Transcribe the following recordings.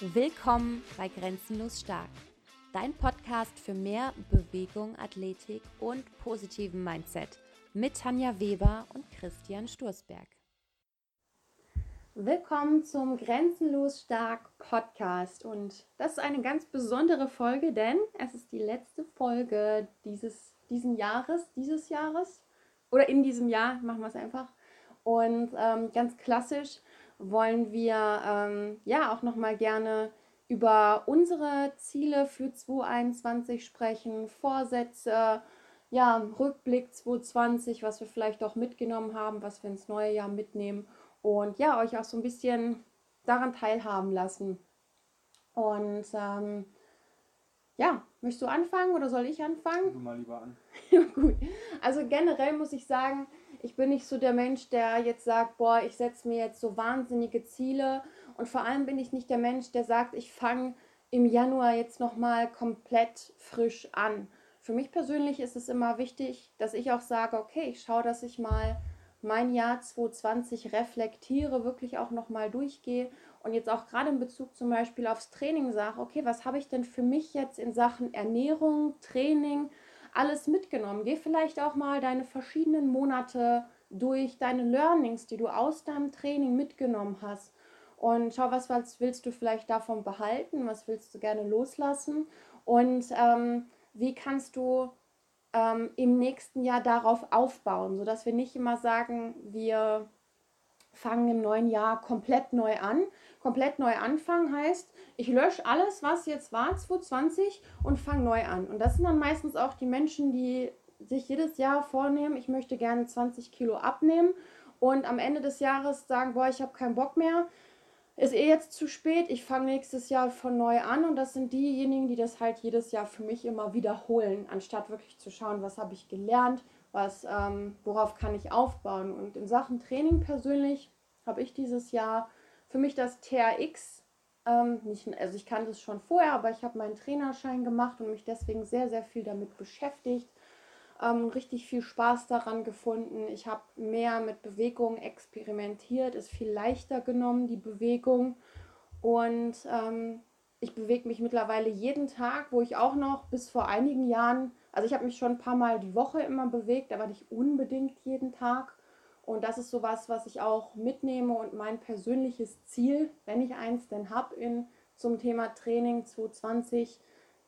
Willkommen bei Grenzenlos Stark, dein Podcast für mehr Bewegung, Athletik und positiven Mindset mit Tanja Weber und Christian Sturzberg. Willkommen zum Grenzenlos Stark Podcast und das ist eine ganz besondere Folge, denn es ist die letzte Folge dieses diesen Jahres, dieses Jahres oder in diesem Jahr, machen wir es einfach. Und ähm, ganz klassisch wollen wir ähm, ja auch noch mal gerne über unsere Ziele für 2021 sprechen, Vorsätze, ja, Rückblick 2020, was wir vielleicht auch mitgenommen haben, was wir ins neue Jahr mitnehmen und ja, euch auch so ein bisschen daran teilhaben lassen. Und ähm, ja, möchtest du anfangen oder soll ich anfangen? Du mal lieber an. Gut. Also generell muss ich sagen, ich bin nicht so der Mensch, der jetzt sagt, boah, ich setze mir jetzt so wahnsinnige Ziele. Und vor allem bin ich nicht der Mensch, der sagt, ich fange im Januar jetzt nochmal komplett frisch an. Für mich persönlich ist es immer wichtig, dass ich auch sage, okay, ich schaue, dass ich mal mein Jahr 2020 reflektiere, wirklich auch nochmal durchgehe und jetzt auch gerade in Bezug zum Beispiel aufs Training sage, okay, was habe ich denn für mich jetzt in Sachen Ernährung, Training, alles mitgenommen? Geh vielleicht auch mal deine verschiedenen Monate durch, deine Learnings, die du aus deinem Training mitgenommen hast. Und schau, was, was willst du vielleicht davon behalten, was willst du gerne loslassen und ähm, wie kannst du ähm, im nächsten Jahr darauf aufbauen, sodass wir nicht immer sagen, wir fangen im neuen Jahr komplett neu an. Komplett neu anfangen heißt, ich lösche alles, was jetzt war, 2020 und fange neu an. Und das sind dann meistens auch die Menschen, die sich jedes Jahr vornehmen, ich möchte gerne 20 Kilo abnehmen und am Ende des Jahres sagen, boah, ich habe keinen Bock mehr, ist eh jetzt zu spät, ich fange nächstes Jahr von neu an und das sind diejenigen, die das halt jedes Jahr für mich immer wiederholen, anstatt wirklich zu schauen, was habe ich gelernt, was, ähm, worauf kann ich aufbauen. Und in Sachen Training persönlich habe ich dieses Jahr für mich das TRX, ähm, nicht, also ich kannte es schon vorher, aber ich habe meinen Trainerschein gemacht und mich deswegen sehr, sehr viel damit beschäftigt. Ähm, richtig viel Spaß daran gefunden. Ich habe mehr mit Bewegung experimentiert, ist viel leichter genommen, die Bewegung. Und ähm, ich bewege mich mittlerweile jeden Tag, wo ich auch noch bis vor einigen Jahren, also ich habe mich schon ein paar Mal die Woche immer bewegt, aber nicht unbedingt jeden Tag. Und das ist sowas, was ich auch mitnehme und mein persönliches Ziel, wenn ich eins denn habe, zum Thema Training 2020,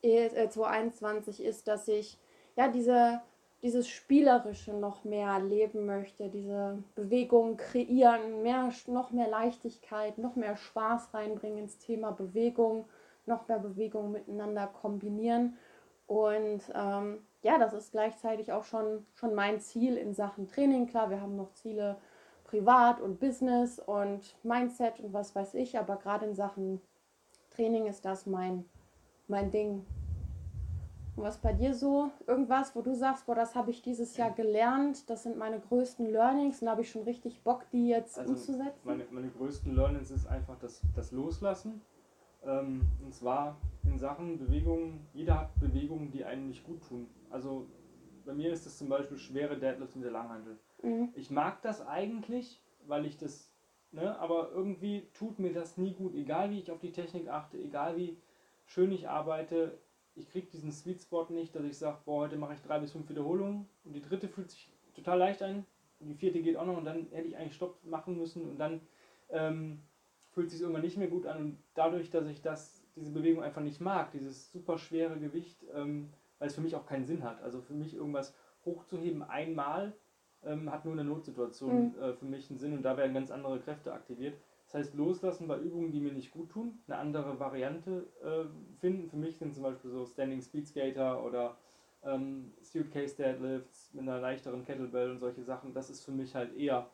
äh, 2021 ist, dass ich ja diese dieses Spielerische noch mehr leben möchte, diese Bewegung kreieren, mehr, noch mehr Leichtigkeit, noch mehr Spaß reinbringen ins Thema Bewegung, noch mehr Bewegung miteinander kombinieren. Und ähm, ja, das ist gleichzeitig auch schon, schon mein Ziel in Sachen Training. Klar, wir haben noch Ziele privat und Business und Mindset und was weiß ich, aber gerade in Sachen Training ist das mein, mein Ding, und was bei dir so? Irgendwas, wo du sagst, boah, das habe ich dieses Jahr gelernt, das sind meine größten Learnings und da habe ich schon richtig Bock, die jetzt also umzusetzen? Meine, meine größten Learnings ist einfach das, das Loslassen. Ähm, und zwar in Sachen Bewegungen, jeder hat Bewegungen, die einem nicht gut tun. Also bei mir ist das zum Beispiel schwere Deadlift in der Langhandel. Mhm. Ich mag das eigentlich, weil ich das, ne, aber irgendwie tut mir das nie gut. Egal wie ich auf die Technik achte, egal wie schön ich arbeite, ich kriege diesen Sweet Spot nicht, dass ich sage, boah, heute mache ich drei bis fünf Wiederholungen und die dritte fühlt sich total leicht an und die vierte geht auch noch und dann hätte ich eigentlich Stopp machen müssen und dann ähm, fühlt sich irgendwann nicht mehr gut an und dadurch, dass ich das, diese Bewegung einfach nicht mag, dieses super schwere Gewicht, ähm, weil es für mich auch keinen Sinn hat. Also für mich irgendwas hochzuheben einmal ähm, hat nur in der Notsituation mhm. äh, für mich einen Sinn und da werden ganz andere Kräfte aktiviert. Das heißt, loslassen bei Übungen, die mir nicht gut tun, eine andere Variante äh, finden. Für mich sind zum Beispiel so Standing Speed Skater oder ähm, Suitcase Deadlifts mit einer leichteren Kettlebell und solche Sachen. Das ist für mich halt eher,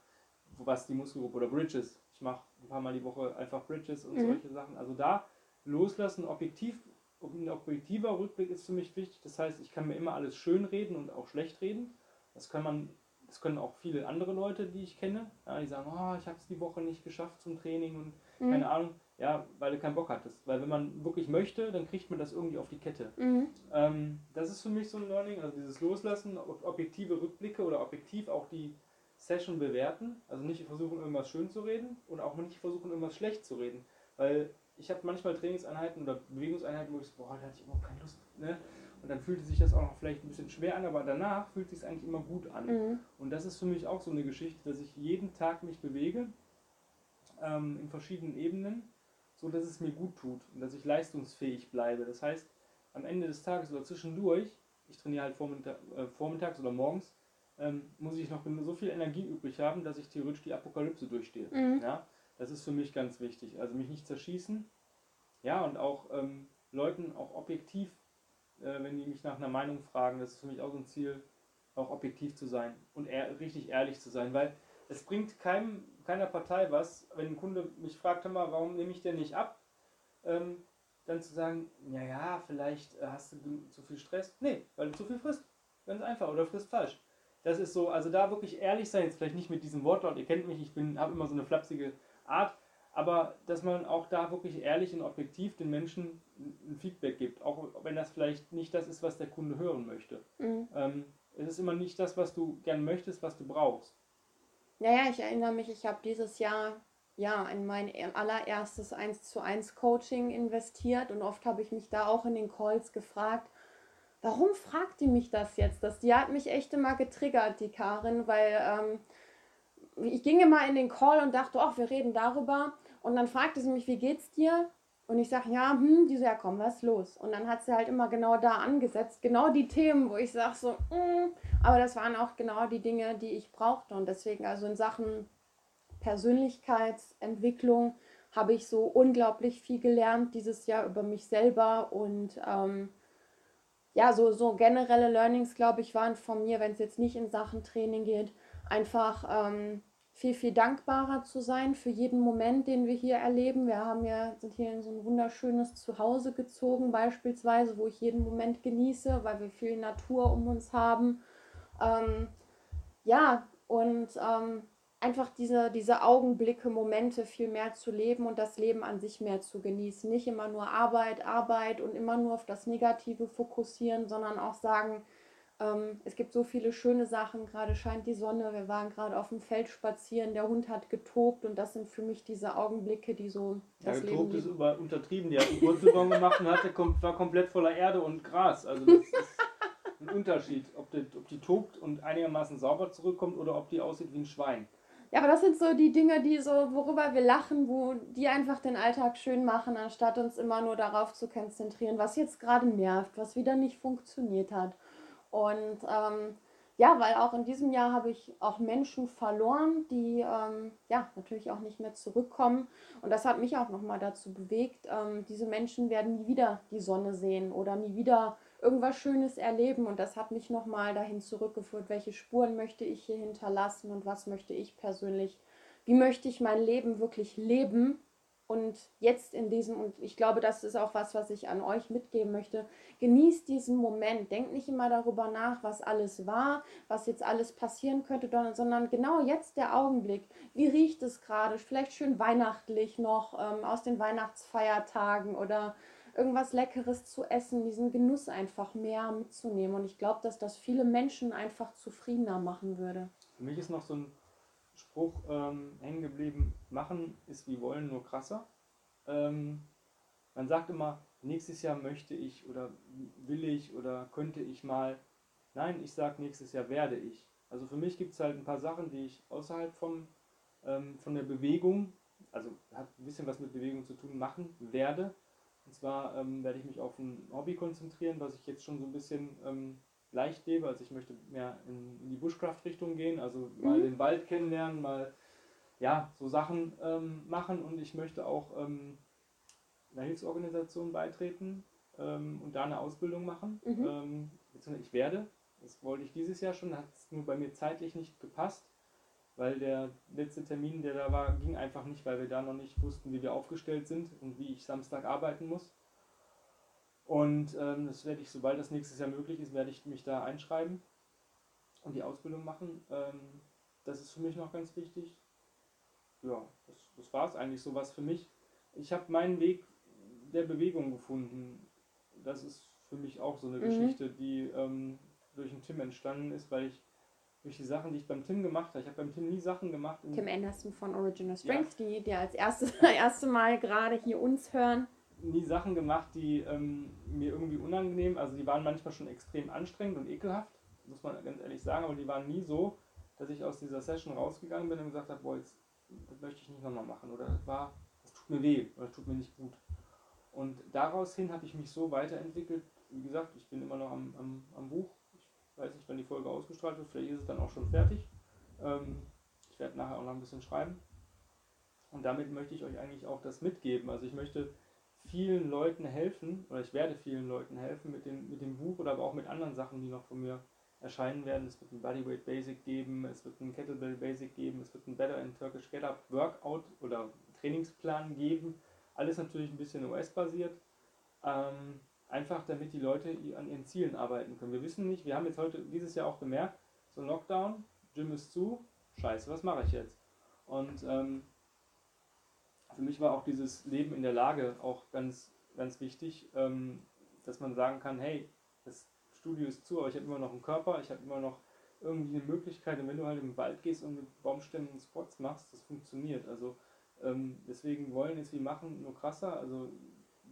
was die Muskelgruppe oder Bridges. Ich mache ein paar Mal die Woche einfach Bridges und mhm. solche Sachen. Also da loslassen, objektiv, ein objektiver Rückblick ist für mich wichtig. Das heißt, ich kann mir immer alles schön reden und auch schlecht reden. Das kann man das können auch viele andere Leute, die ich kenne, ja, die sagen, oh, ich habe es die Woche nicht geschafft zum Training und mhm. keine Ahnung. Ja, weil du keinen Bock hattest. Weil wenn man wirklich möchte, dann kriegt man das irgendwie auf die Kette. Mhm. Ähm, das ist für mich so ein Learning, also dieses Loslassen, objektive Rückblicke oder objektiv auch die Session bewerten. Also nicht versuchen, irgendwas schön zu reden und auch nicht versuchen, irgendwas schlecht zu reden. Weil ich habe manchmal Trainingseinheiten oder Bewegungseinheiten, wo ich so, boah, da hatte ich überhaupt keine Lust. Ne? Und dann fühlte sich das auch noch vielleicht ein bisschen schwer an, aber danach fühlt sich es eigentlich immer gut an. Mhm. Und das ist für mich auch so eine Geschichte, dass ich jeden Tag mich bewege, ähm, in verschiedenen Ebenen, so dass es mir gut tut und dass ich leistungsfähig bleibe. Das heißt, am Ende des Tages oder zwischendurch, ich trainiere halt vormittag, äh, vormittags oder morgens, ähm, muss ich noch so viel Energie übrig haben, dass ich theoretisch die Apokalypse durchstehe. Mhm. Ja? Das ist für mich ganz wichtig. Also mich nicht zerschießen. Ja, und auch ähm, Leuten auch objektiv, äh, wenn die mich nach einer Meinung fragen, das ist für mich auch so ein Ziel, auch objektiv zu sein und ehr richtig ehrlich zu sein. Weil es bringt keinem, keiner Partei was, wenn ein Kunde mich fragt, mal, warum nehme ich denn nicht ab? Ähm, dann zu sagen, ja, ja, vielleicht äh, hast du zu viel Stress. Nee, weil du zu viel frisst. Ganz einfach. Oder frisst falsch. Das ist so, also da wirklich ehrlich sein, jetzt vielleicht nicht mit diesem Wortlaut, ihr kennt mich, ich habe immer so eine flapsige Art, aber dass man auch da wirklich ehrlich und objektiv den Menschen ein Feedback gibt, auch wenn das vielleicht nicht das ist, was der Kunde hören möchte. Mhm. Ähm, es ist immer nicht das, was du gern möchtest, was du brauchst. Naja, ich erinnere mich, ich habe dieses Jahr ja in mein allererstes 1 zu 1 Coaching investiert und oft habe ich mich da auch in den Calls gefragt, warum fragt die mich das jetzt? Das, die hat mich echt immer getriggert, die Karin, weil ähm, ich ging immer in den Call und dachte, ach, wir reden darüber. Und dann fragte sie mich, wie geht's dir? Und ich sage, ja, hm, die so, ja komm, was ist los? Und dann hat sie halt immer genau da angesetzt, genau die Themen, wo ich sage so, mm, aber das waren auch genau die Dinge, die ich brauchte. Und deswegen, also in Sachen Persönlichkeitsentwicklung habe ich so unglaublich viel gelernt dieses Jahr über mich selber und ähm, ja, so, so generelle Learnings, glaube ich, waren von mir, wenn es jetzt nicht in Sachen Training geht, einfach ähm, viel, viel dankbarer zu sein für jeden Moment, den wir hier erleben. Wir haben ja, sind hier in so ein wunderschönes Zuhause gezogen, beispielsweise, wo ich jeden Moment genieße, weil wir viel Natur um uns haben. Ähm, ja, und ähm, einfach diese, diese Augenblicke, Momente viel mehr zu leben und das Leben an sich mehr zu genießen. Nicht immer nur Arbeit, Arbeit und immer nur auf das Negative fokussieren, sondern auch sagen, ähm, es gibt so viele schöne Sachen, gerade scheint die Sonne, wir waren gerade auf dem Feld spazieren, der Hund hat getobt und das sind für mich diese Augenblicke, die so das ja, getobt Leben ist über, untertrieben, die hat einen Wurzelbaum gemacht und hatte, war komplett voller Erde und Gras. Also das ist ein Unterschied, ob die, ob die tobt und einigermaßen sauber zurückkommt oder ob die aussieht wie ein Schwein. Ja, aber das sind so die Dinge, die so, worüber wir lachen, wo die einfach den Alltag schön machen, anstatt uns immer nur darauf zu konzentrieren, was jetzt gerade nervt, was wieder nicht funktioniert hat. Und ähm, ja, weil auch in diesem Jahr habe ich auch Menschen verloren, die ähm, ja natürlich auch nicht mehr zurückkommen. Und das hat mich auch nochmal dazu bewegt, ähm, diese Menschen werden nie wieder die Sonne sehen oder nie wieder irgendwas Schönes erleben. Und das hat mich nochmal dahin zurückgeführt, welche Spuren möchte ich hier hinterlassen und was möchte ich persönlich, wie möchte ich mein Leben wirklich leben und jetzt in diesem, und ich glaube, das ist auch was, was ich an euch mitgeben möchte, genießt diesen Moment. Denkt nicht immer darüber nach, was alles war, was jetzt alles passieren könnte, sondern genau jetzt der Augenblick. Wie riecht es gerade? Vielleicht schön weihnachtlich noch ähm, aus den Weihnachtsfeiertagen oder irgendwas Leckeres zu essen, diesen Genuss einfach mehr mitzunehmen. Und ich glaube, dass das viele Menschen einfach zufriedener machen würde. Für mich ist noch so ein Spruch ähm, hängen geblieben, machen ist wie wollen, nur krasser. Ähm, man sagt immer, nächstes Jahr möchte ich oder will ich oder könnte ich mal. Nein, ich sage, nächstes Jahr werde ich. Also für mich gibt es halt ein paar Sachen, die ich außerhalb vom, ähm, von der Bewegung, also hat ein bisschen was mit Bewegung zu tun, machen werde. Und zwar ähm, werde ich mich auf ein Hobby konzentrieren, was ich jetzt schon so ein bisschen ähm, leicht lebe. Also ich möchte mehr in, in die Bushcraft-Richtung gehen, also mal mhm. den Wald kennenlernen, mal ja, so Sachen ähm, machen und ich möchte auch ähm, einer Hilfsorganisation beitreten ähm, und da eine Ausbildung machen. Mhm. Ähm, ich werde, das wollte ich dieses Jahr schon, hat es nur bei mir zeitlich nicht gepasst, weil der letzte Termin, der da war, ging einfach nicht, weil wir da noch nicht wussten, wie wir aufgestellt sind und wie ich Samstag arbeiten muss. Und ähm, das werde ich, sobald das nächstes Jahr möglich ist, werde ich mich da einschreiben und die Ausbildung machen. Ähm, das ist für mich noch ganz wichtig. Ja, das, das war es eigentlich so was für mich. Ich habe meinen Weg der Bewegung gefunden. Das ist für mich auch so eine mhm. Geschichte, die ähm, durch den Tim entstanden ist, weil ich durch die Sachen, die ich beim Tim gemacht habe. Ich habe beim Tim nie Sachen gemacht. Tim Anderson von Original Strength, ja. die, die als erstes, erste Mal gerade hier uns hören. Nie Sachen gemacht, die ähm, mir irgendwie unangenehm, also die waren manchmal schon extrem anstrengend und ekelhaft, muss man ganz ehrlich sagen, aber die waren nie so, dass ich aus dieser Session rausgegangen bin und gesagt habe, boah, jetzt, das möchte ich nicht nochmal machen oder das war, das tut mir weh oder das tut mir nicht gut. Und daraus hin habe ich mich so weiterentwickelt, wie gesagt, ich bin immer noch am, am, am Buch, weiß nicht, wann die Folge ausgestrahlt wird, vielleicht ist es dann auch schon fertig. Ähm, ich werde nachher auch noch ein bisschen schreiben. Und damit möchte ich euch eigentlich auch das mitgeben. Also ich möchte vielen Leuten helfen, oder ich werde vielen Leuten helfen mit dem, mit dem Buch oder aber auch mit anderen Sachen, die noch von mir erscheinen werden. Es wird ein Bodyweight Basic geben, es wird ein Kettlebell Basic geben, es wird ein Better in Turkish Get Up Workout oder Trainingsplan geben. Alles natürlich ein bisschen US-basiert. Ähm, Einfach damit die Leute an ihren Zielen arbeiten können. Wir wissen nicht, wir haben jetzt heute dieses Jahr auch gemerkt, so ein Lockdown, Gym ist zu, scheiße, was mache ich jetzt? Und ähm, für mich war auch dieses Leben in der Lage auch ganz, ganz wichtig, ähm, dass man sagen kann, hey, das Studio ist zu, aber ich habe immer noch einen Körper, ich habe immer noch irgendwie eine Möglichkeit und wenn du halt im Wald gehst und mit Baumstämmen Spots machst, das funktioniert. Also ähm, deswegen wollen es wie machen, nur krasser, also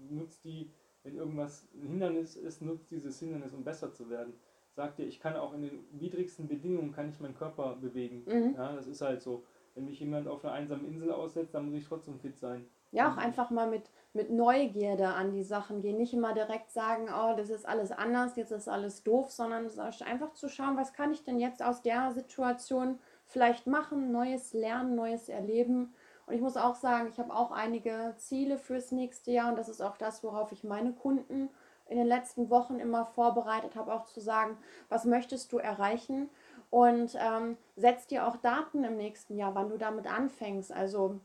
nutzt die wenn irgendwas ein Hindernis ist, nutzt dieses Hindernis, um besser zu werden. Sagt ihr, ich kann auch in den widrigsten Bedingungen kann ich meinen Körper bewegen. Mhm. Ja, das ist halt so. Wenn mich jemand auf einer einsamen Insel aussetzt, dann muss ich trotzdem fit sein. Ja, auch einfach mal mit, mit Neugierde an die Sachen gehen. Nicht immer direkt sagen, oh, das ist alles anders, jetzt ist alles doof, sondern einfach zu schauen, was kann ich denn jetzt aus der Situation vielleicht machen, Neues lernen, Neues erleben und ich muss auch sagen, ich habe auch einige Ziele fürs nächste Jahr und das ist auch das, worauf ich meine Kunden in den letzten Wochen immer vorbereitet habe, auch zu sagen, was möchtest du erreichen und ähm, setz dir auch Daten im nächsten Jahr, wann du damit anfängst. Also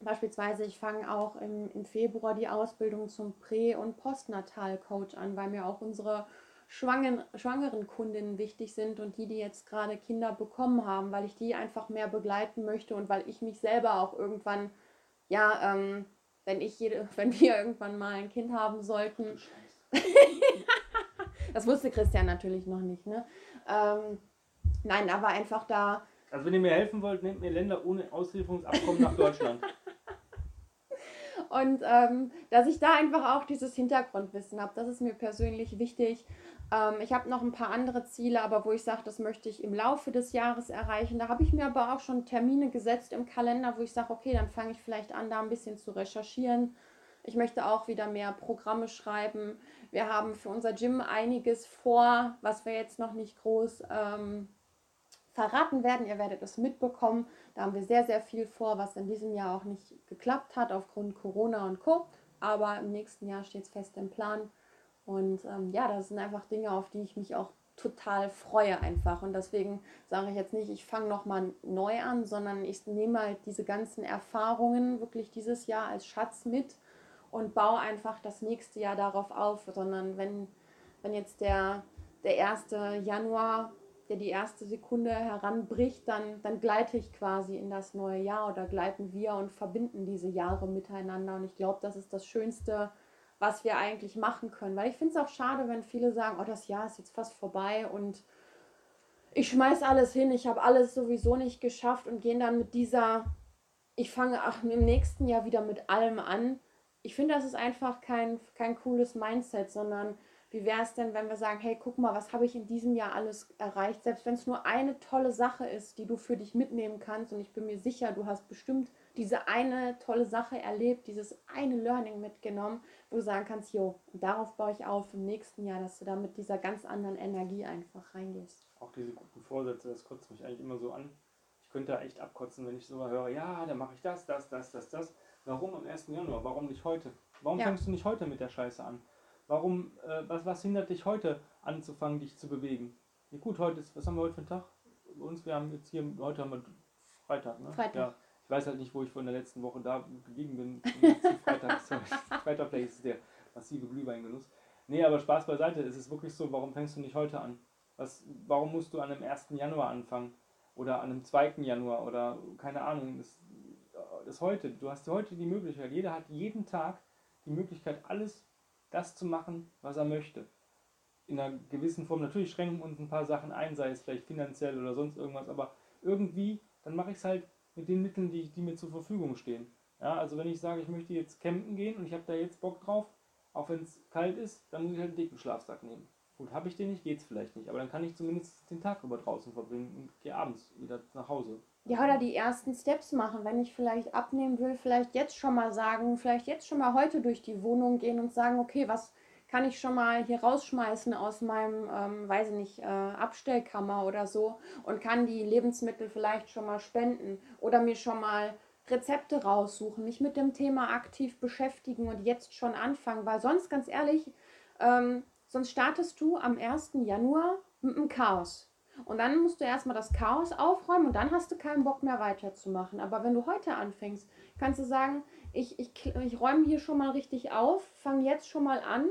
beispielsweise, ich fange auch im, im Februar die Ausbildung zum Prä- und Postnatal-Coach an, weil mir auch unsere schwangeren, schwangeren Kundinnen wichtig sind und die, die jetzt gerade Kinder bekommen haben, weil ich die einfach mehr begleiten möchte und weil ich mich selber auch irgendwann, ja, ähm, wenn ich jede, wenn wir irgendwann mal ein Kind haben sollten. das wusste Christian natürlich noch nicht, ne? Ähm, nein, aber einfach da. Also wenn ihr mir helfen wollt, nehmt mir Länder ohne Auslieferungsabkommen nach Deutschland. Und ähm, dass ich da einfach auch dieses Hintergrundwissen habe, das ist mir persönlich wichtig. Ähm, ich habe noch ein paar andere Ziele, aber wo ich sage, das möchte ich im Laufe des Jahres erreichen. Da habe ich mir aber auch schon Termine gesetzt im Kalender, wo ich sage, okay, dann fange ich vielleicht an, da ein bisschen zu recherchieren. Ich möchte auch wieder mehr Programme schreiben. Wir haben für unser Gym einiges vor, was wir jetzt noch nicht groß ähm, verraten werden. Ihr werdet es mitbekommen. Da haben wir sehr, sehr viel vor, was in diesem Jahr auch nicht geklappt hat aufgrund Corona und Co. Aber im nächsten Jahr steht es fest im Plan. Und ähm, ja, das sind einfach Dinge, auf die ich mich auch total freue einfach. Und deswegen sage ich jetzt nicht, ich fange nochmal neu an, sondern ich nehme halt diese ganzen Erfahrungen wirklich dieses Jahr als Schatz mit und baue einfach das nächste Jahr darauf auf. Sondern wenn, wenn jetzt der, der 1. Januar, der die erste Sekunde heranbricht, dann, dann gleite ich quasi in das neue Jahr oder gleiten wir und verbinden diese Jahre miteinander. Und ich glaube, das ist das Schönste, was wir eigentlich machen können. Weil ich finde es auch schade, wenn viele sagen, oh, das Jahr ist jetzt fast vorbei und ich schmeiß alles hin, ich habe alles sowieso nicht geschafft und gehen dann mit dieser, ich fange ach, im nächsten Jahr wieder mit allem an. Ich finde, das ist einfach kein, kein cooles Mindset, sondern wie wäre es denn, wenn wir sagen, hey, guck mal, was habe ich in diesem Jahr alles erreicht? Selbst wenn es nur eine tolle Sache ist, die du für dich mitnehmen kannst. Und ich bin mir sicher, du hast bestimmt diese eine tolle Sache erlebt, dieses eine Learning mitgenommen, wo du sagen kannst, jo, darauf baue ich auf im nächsten Jahr, dass du da mit dieser ganz anderen Energie einfach reingehst. Auch diese guten Vorsätze, das kotzt mich eigentlich immer so an. Ich könnte da echt abkotzen, wenn ich so mal höre, ja, dann mache ich das, das, das, das, das. Warum am 1. Januar? Warum nicht heute? Warum ja. fängst du nicht heute mit der Scheiße an? Warum, äh, was, was hindert dich heute anzufangen, dich zu bewegen? Ja gut, heute ist, was haben wir heute für einen Tag? Bei uns, wir haben jetzt hier, heute haben wir Freitag, ne? Freitag. Ja. Ich weiß halt nicht, wo ich von der letzten Woche da geblieben bin. Freitag, Freitag vielleicht ist der massive Glühweingenuss. Nee, aber Spaß beiseite. Es ist wirklich so, warum fängst du nicht heute an? Was, warum musst du an einem 1. Januar anfangen? Oder an einem 2. Januar? Oder keine Ahnung. Das, das heute. Du hast heute die Möglichkeit. Jeder hat jeden Tag die Möglichkeit, alles das zu machen, was er möchte. in einer gewissen Form, natürlich schränken uns ein paar Sachen ein, sei es vielleicht finanziell oder sonst irgendwas, aber irgendwie, dann mache ich es halt mit den Mitteln, die, die mir zur Verfügung stehen. Ja, also wenn ich sage, ich möchte jetzt campen gehen und ich habe da jetzt Bock drauf, auch wenn es kalt ist, dann muss ich halt einen dicken Schlafsack nehmen. Gut, habe ich den nicht, geht es vielleicht nicht, aber dann kann ich zumindest den Tag über draußen verbringen und gehe abends wieder nach Hause. Ja, oder die ersten Steps machen. Wenn ich vielleicht abnehmen will, vielleicht jetzt schon mal sagen, vielleicht jetzt schon mal heute durch die Wohnung gehen und sagen, okay, was kann ich schon mal hier rausschmeißen aus meinem, ähm, weiß ich nicht, äh, Abstellkammer oder so und kann die Lebensmittel vielleicht schon mal spenden oder mir schon mal Rezepte raussuchen, mich mit dem Thema aktiv beschäftigen und jetzt schon anfangen, weil sonst, ganz ehrlich, ähm, sonst startest du am 1. Januar mit einem Chaos. Und dann musst du erstmal das Chaos aufräumen und dann hast du keinen Bock mehr weiterzumachen. Aber wenn du heute anfängst, kannst du sagen, ich, ich, ich räume hier schon mal richtig auf, fange jetzt schon mal an,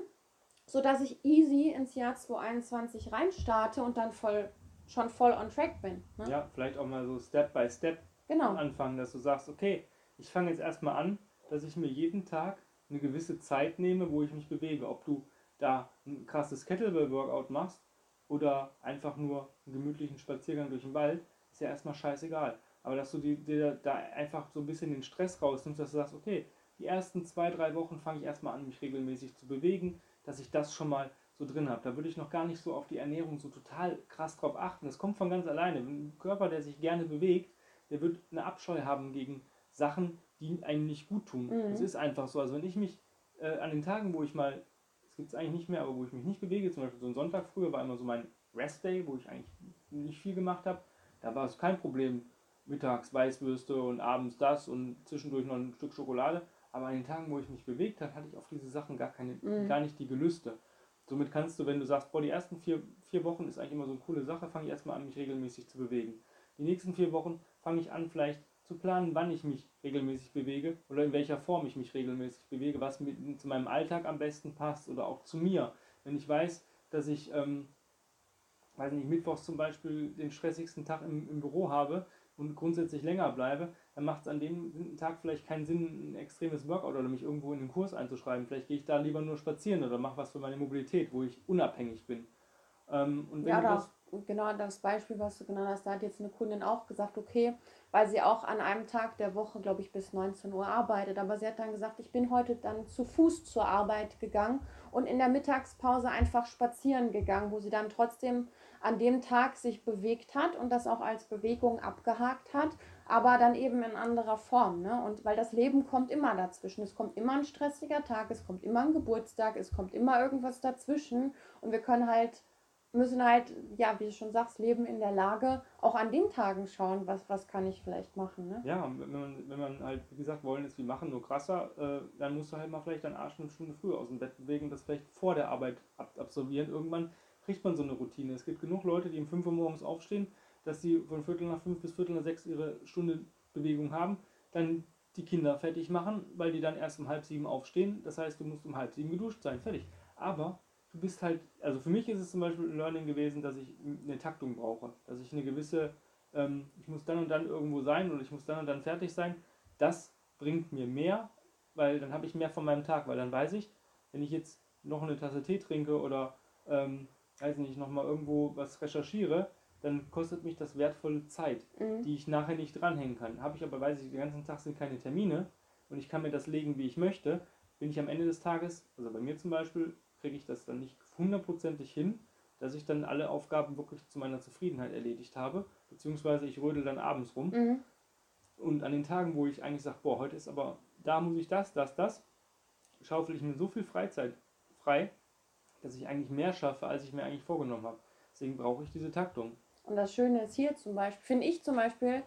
sodass ich easy ins Jahr 2021 reinstarte und dann voll, schon voll on track bin. Ne? Ja, vielleicht auch mal so Step by Step genau. anfangen, dass du sagst, okay, ich fange jetzt erstmal an, dass ich mir jeden Tag eine gewisse Zeit nehme, wo ich mich bewege. Ob du da ein krasses Kettlebell-Workout machst oder einfach nur einen gemütlichen Spaziergang durch den Wald, ist ja erstmal scheißegal. Aber dass du dir da einfach so ein bisschen den Stress rausnimmst, dass du sagst, okay, die ersten zwei, drei Wochen fange ich erstmal an, mich regelmäßig zu bewegen, dass ich das schon mal so drin habe. Da würde ich noch gar nicht so auf die Ernährung so total krass drauf achten. Das kommt von ganz alleine. Ein Körper, der sich gerne bewegt, der wird eine Abscheu haben gegen Sachen, die einem nicht gut tun. Mhm. Es ist einfach so. Also wenn ich mich äh, an den Tagen, wo ich mal, das gibt es eigentlich nicht mehr, aber wo ich mich nicht bewege, zum Beispiel so ein Sonntag früher war immer so mein Rest Day, wo ich eigentlich nicht viel gemacht habe, da war es kein Problem. Mittags Weißwürste und abends das und zwischendurch noch ein Stück Schokolade. Aber an den Tagen, wo ich mich bewegt habe, hatte ich auf diese Sachen gar, keine, mhm. gar nicht die Gelüste. Somit kannst du, wenn du sagst, boah, die ersten vier, vier Wochen ist eigentlich immer so eine coole Sache, fange ich erstmal an, mich regelmäßig zu bewegen. Die nächsten vier Wochen fange ich an, vielleicht zu planen, wann ich mich regelmäßig bewege oder in welcher Form ich mich regelmäßig bewege, was mit, zu meinem Alltag am besten passt oder auch zu mir. Wenn ich weiß, dass ich, ähm, weiß nicht, mittwochs zum Beispiel den stressigsten Tag im, im Büro habe und grundsätzlich länger bleibe, dann macht es an dem Tag vielleicht keinen Sinn, ein extremes Workout oder mich irgendwo in den Kurs einzuschreiben. Vielleicht gehe ich da lieber nur spazieren oder mache was für meine Mobilität, wo ich unabhängig bin. Ähm, und wenn ja, das, genau das Beispiel, was du genannt hast, da hat jetzt eine Kundin auch gesagt, okay, weil sie auch an einem Tag der Woche, glaube ich, bis 19 Uhr arbeitet. Aber sie hat dann gesagt, ich bin heute dann zu Fuß zur Arbeit gegangen und in der Mittagspause einfach spazieren gegangen, wo sie dann trotzdem an dem Tag sich bewegt hat und das auch als Bewegung abgehakt hat, aber dann eben in anderer Form. Ne? Und weil das Leben kommt immer dazwischen. Es kommt immer ein stressiger Tag, es kommt immer ein Geburtstag, es kommt immer irgendwas dazwischen und wir können halt müssen halt, ja, wie du schon sagst, leben in der Lage, auch an den Tagen schauen, was, was kann ich vielleicht machen. Ne? Ja, wenn man, wenn man halt, wie gesagt, wollen ist wie machen, nur krasser, äh, dann musst du halt mal vielleicht deinen Arsch eine Stunde früher aus dem Bett bewegen, das vielleicht vor der Arbeit ab absolvieren. Irgendwann kriegt man so eine Routine. Es gibt genug Leute, die um 5 Uhr morgens aufstehen, dass sie von Viertel nach 5 bis Viertel nach 6 ihre Stunde Bewegung haben, dann die Kinder fertig machen, weil die dann erst um halb sieben aufstehen. Das heißt, du musst um halb sieben geduscht sein, fertig. Aber du bist halt, also für mich ist es zum Beispiel ein Learning gewesen, dass ich eine Taktung brauche. Dass ich eine gewisse, ähm, ich muss dann und dann irgendwo sein oder ich muss dann und dann fertig sein. Das bringt mir mehr, weil dann habe ich mehr von meinem Tag, weil dann weiß ich, wenn ich jetzt noch eine Tasse Tee trinke oder ähm, weiß nicht, nochmal irgendwo was recherchiere, dann kostet mich das wertvolle Zeit, mhm. die ich nachher nicht dranhängen kann. Habe ich aber, weiß ich, den ganzen Tag sind keine Termine und ich kann mir das legen, wie ich möchte, bin ich am Ende des Tages, also bei mir zum Beispiel, kriege ich das dann nicht hundertprozentig hin, dass ich dann alle Aufgaben wirklich zu meiner Zufriedenheit erledigt habe, beziehungsweise ich rödel dann abends rum. Mhm. Und an den Tagen, wo ich eigentlich sage, boah, heute ist aber, da muss ich das, das, das, schaufel ich mir so viel Freizeit frei, dass ich eigentlich mehr schaffe, als ich mir eigentlich vorgenommen habe. Deswegen brauche ich diese Taktung. Und das Schöne ist hier zum Beispiel, finde ich zum Beispiel,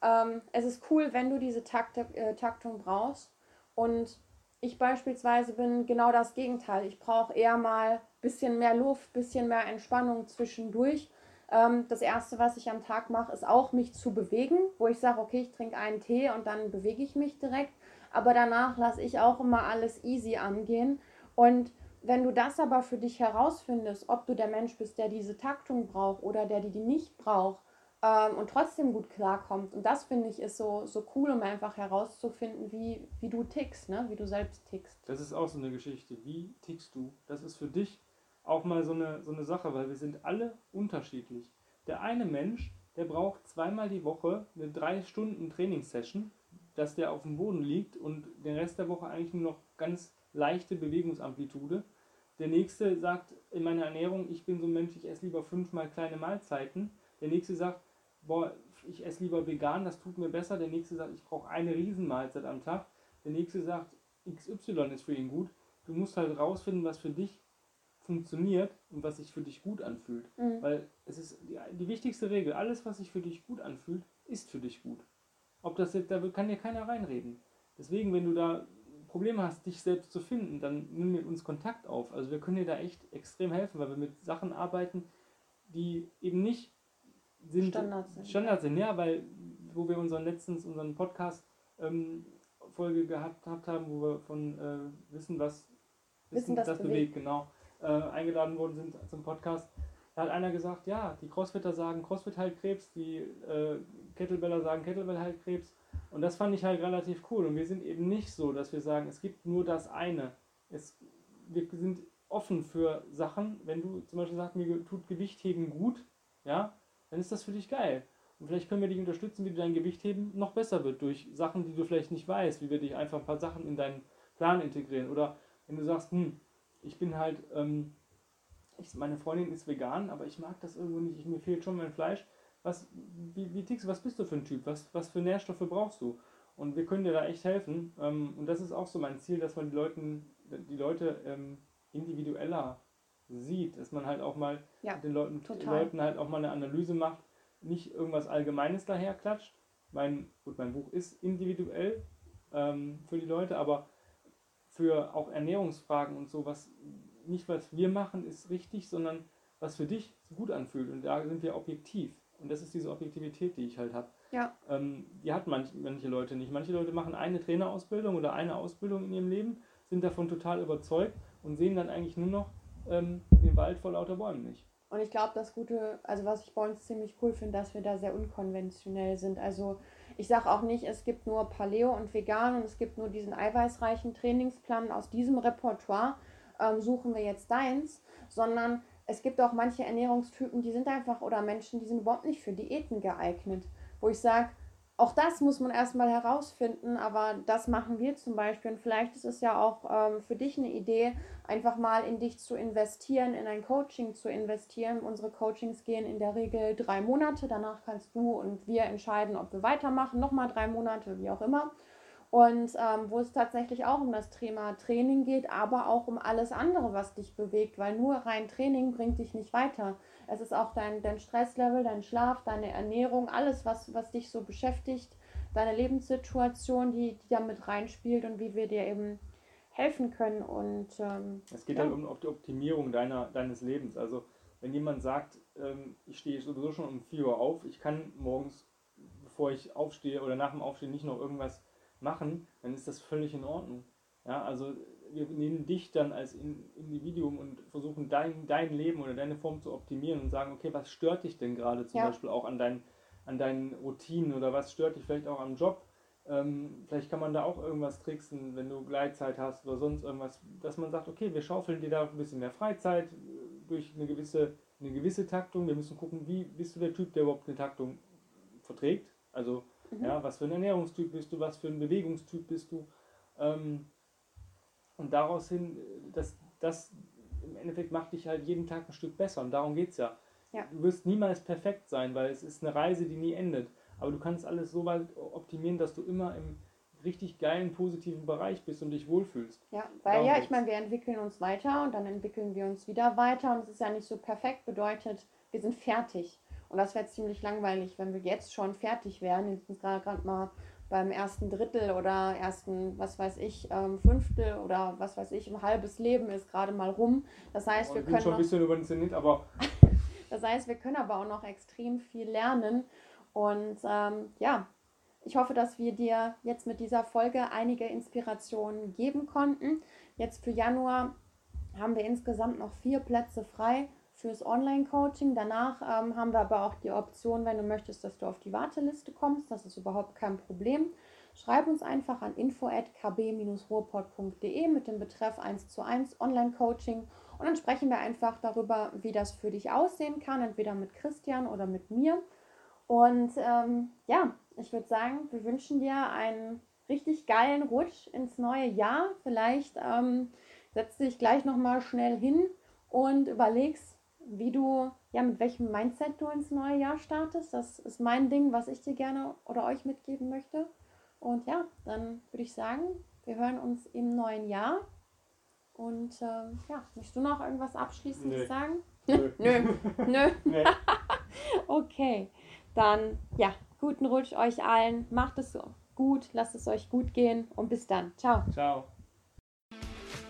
ähm, es ist cool, wenn du diese Takt, äh, Taktung brauchst. Und ich beispielsweise bin genau das Gegenteil. Ich brauche eher mal ein bisschen mehr Luft, ein bisschen mehr Entspannung zwischendurch. Ähm, das Erste, was ich am Tag mache, ist auch mich zu bewegen, wo ich sage, okay, ich trinke einen Tee und dann bewege ich mich direkt. Aber danach lasse ich auch immer alles easy angehen. Und wenn du das aber für dich herausfindest, ob du der Mensch bist, der diese Taktung braucht oder der die, die nicht braucht ähm, und trotzdem gut klarkommt, und das finde ich ist so, so cool, um einfach herauszufinden, wie, wie du tickst, ne? wie du selbst tickst. Das ist auch so eine Geschichte. Wie tickst du? Das ist für dich auch mal so eine, so eine Sache, weil wir sind alle unterschiedlich. Der eine Mensch, der braucht zweimal die Woche eine drei Stunden Trainingssession, dass der auf dem Boden liegt und den Rest der Woche eigentlich nur noch ganz leichte Bewegungsamplitude. Der nächste sagt in meiner Ernährung, ich bin so ein Mensch, ich esse lieber fünfmal kleine Mahlzeiten. Der nächste sagt, boah, ich esse lieber vegan, das tut mir besser. Der nächste sagt, ich brauche eine Riesenmahlzeit am Tag. Der nächste sagt, XY ist für ihn gut. Du musst halt rausfinden, was für dich funktioniert und was sich für dich gut anfühlt. Mhm. Weil es ist die, die, wichtigste Regel, alles, was sich für dich gut anfühlt, ist für dich gut. Ob das jetzt, da kann dir keiner reinreden. Deswegen, wenn du da Probleme hast, dich selbst zu finden, dann nimm mit uns Kontakt auf. Also wir können dir da echt extrem helfen, weil wir mit Sachen arbeiten, die eben nicht sind Standards sind. Standards sind, ja, weil wo wir unseren letztens unseren Podcast ähm, Folge gehabt, gehabt haben, wo wir von äh, Wissen, was Wissen, das, das bewegt, genau, äh, eingeladen worden sind zum Podcast. Da hat einer gesagt, ja, die Crossfitter sagen, Crossfit heilt Krebs, die äh, Kettlebeller sagen, Kettlebell heilt Krebs. Und das fand ich halt relativ cool. Und wir sind eben nicht so, dass wir sagen, es gibt nur das eine. Es, wir sind offen für Sachen. Wenn du zum Beispiel sagst, mir tut Gewichtheben gut, ja, dann ist das für dich geil. Und vielleicht können wir dich unterstützen, wie du dein Gewichtheben noch besser wird durch Sachen, die du vielleicht nicht weißt, wie wir dich einfach ein paar Sachen in deinen Plan integrieren. Oder wenn du sagst, hm, ich bin halt, ähm, ich, meine Freundin ist vegan, aber ich mag das irgendwo nicht, mir fehlt schon mein Fleisch. Was, wie, wie tickst du, was bist du für ein Typ? Was, was für Nährstoffe brauchst du? Und wir können dir da echt helfen. Ähm, und das ist auch so mein Ziel, dass man die, Leuten, die Leute ähm, individueller sieht, dass man halt auch mal ja, den, Leuten, den Leuten halt auch mal eine Analyse macht, nicht irgendwas Allgemeines daherklatscht. Mein, gut, mein Buch ist individuell ähm, für die Leute, aber für auch Ernährungsfragen und so, was nicht was wir machen, ist richtig, sondern was für dich gut anfühlt. Und da sind wir objektiv. Und das ist diese Objektivität, die ich halt habe. Ja. Ähm, die hat manch, manche Leute nicht. Manche Leute machen eine Trainerausbildung oder eine Ausbildung in ihrem Leben, sind davon total überzeugt und sehen dann eigentlich nur noch ähm, den Wald vor lauter Bäumen nicht. Und ich glaube, das Gute, also was ich bei uns ziemlich cool finde, dass wir da sehr unkonventionell sind. Also ich sage auch nicht, es gibt nur Paleo und Vegan und es gibt nur diesen eiweißreichen Trainingsplan. Aus diesem Repertoire ähm, suchen wir jetzt deins, sondern es gibt auch manche Ernährungstypen, die sind einfach, oder Menschen, die sind überhaupt nicht für Diäten geeignet. Wo ich sage, auch das muss man erstmal herausfinden, aber das machen wir zum Beispiel. Und vielleicht ist es ja auch ähm, für dich eine Idee, einfach mal in dich zu investieren, in ein Coaching zu investieren. Unsere Coachings gehen in der Regel drei Monate. Danach kannst du und wir entscheiden, ob wir weitermachen, nochmal drei Monate, wie auch immer. Und ähm, wo es tatsächlich auch um das Thema Training geht, aber auch um alles andere, was dich bewegt, weil nur rein Training bringt dich nicht weiter. Es ist auch dein, dein Stresslevel, dein Schlaf, deine Ernährung, alles, was, was dich so beschäftigt, deine Lebenssituation, die, die da mit reinspielt und wie wir dir eben helfen können. Und, ähm, es geht ja. halt um die Optimierung deiner, deines Lebens. Also wenn jemand sagt, ähm, ich stehe sowieso schon um 4 Uhr auf, ich kann morgens, bevor ich aufstehe oder nach dem Aufstehen nicht noch irgendwas machen, dann ist das völlig in Ordnung. Ja, also wir nehmen dich dann als Individuum und versuchen dein, dein Leben oder deine Form zu optimieren und sagen, okay, was stört dich denn gerade zum ja. Beispiel auch an, dein, an deinen Routinen oder was stört dich vielleicht auch am Job? Ähm, vielleicht kann man da auch irgendwas tricksen, wenn du Gleitzeit hast oder sonst irgendwas, dass man sagt, okay, wir schaufeln dir da ein bisschen mehr Freizeit durch eine gewisse, eine gewisse Taktung. Wir müssen gucken, wie bist du der Typ, der überhaupt eine Taktung verträgt. Also, mhm. ja, was für ein Ernährungstyp bist du, was für ein Bewegungstyp bist du. Ähm, und daraus hin, das, das im Endeffekt macht dich halt jeden Tag ein Stück besser. Und darum geht es ja. ja. Du wirst niemals perfekt sein, weil es ist eine Reise, die nie endet. Aber du kannst alles so weit optimieren, dass du immer im richtig geilen, positiven Bereich bist und dich wohlfühlst. Ja, weil darum ja, ich meine, wir entwickeln uns weiter und dann entwickeln wir uns wieder weiter. Und es ist ja nicht so perfekt, bedeutet, wir sind fertig. Und das wäre ziemlich langweilig, wenn wir jetzt schon fertig wären. Jetzt sind gerade mal beim ersten Drittel oder ersten, was weiß ich, ähm, Fünftel oder was weiß ich, ein halbes Leben ist gerade mal rum. Das heißt, oh, wir können. schon ein bisschen überinszeniert, aber. das heißt, wir können aber auch noch extrem viel lernen. Und ähm, ja, ich hoffe, dass wir dir jetzt mit dieser Folge einige Inspirationen geben konnten. Jetzt für Januar haben wir insgesamt noch vier Plätze frei fürs Online-Coaching. Danach ähm, haben wir aber auch die Option, wenn du möchtest, dass du auf die Warteliste kommst. Das ist überhaupt kein Problem. schreib uns einfach an info@kb-ruhrpott.de mit dem Betreff 1 zu 1 Online-Coaching und dann sprechen wir einfach darüber, wie das für dich aussehen kann, entweder mit Christian oder mit mir. Und ähm, ja, ich würde sagen, wir wünschen dir einen richtig geilen Rutsch ins neue Jahr. Vielleicht ähm, setzt dich gleich nochmal schnell hin und überlegst, wie du, ja, mit welchem Mindset du ins neue Jahr startest. Das ist mein Ding, was ich dir gerne oder euch mitgeben möchte. Und ja, dann würde ich sagen, wir hören uns im neuen Jahr. Und äh, ja, möchtest du noch irgendwas abschließend Nee. sagen? Nö. Nö, nö. Nee. Okay, dann ja, guten Rutsch euch allen. Macht es so gut, lasst es euch gut gehen und bis dann. Ciao. Ciao.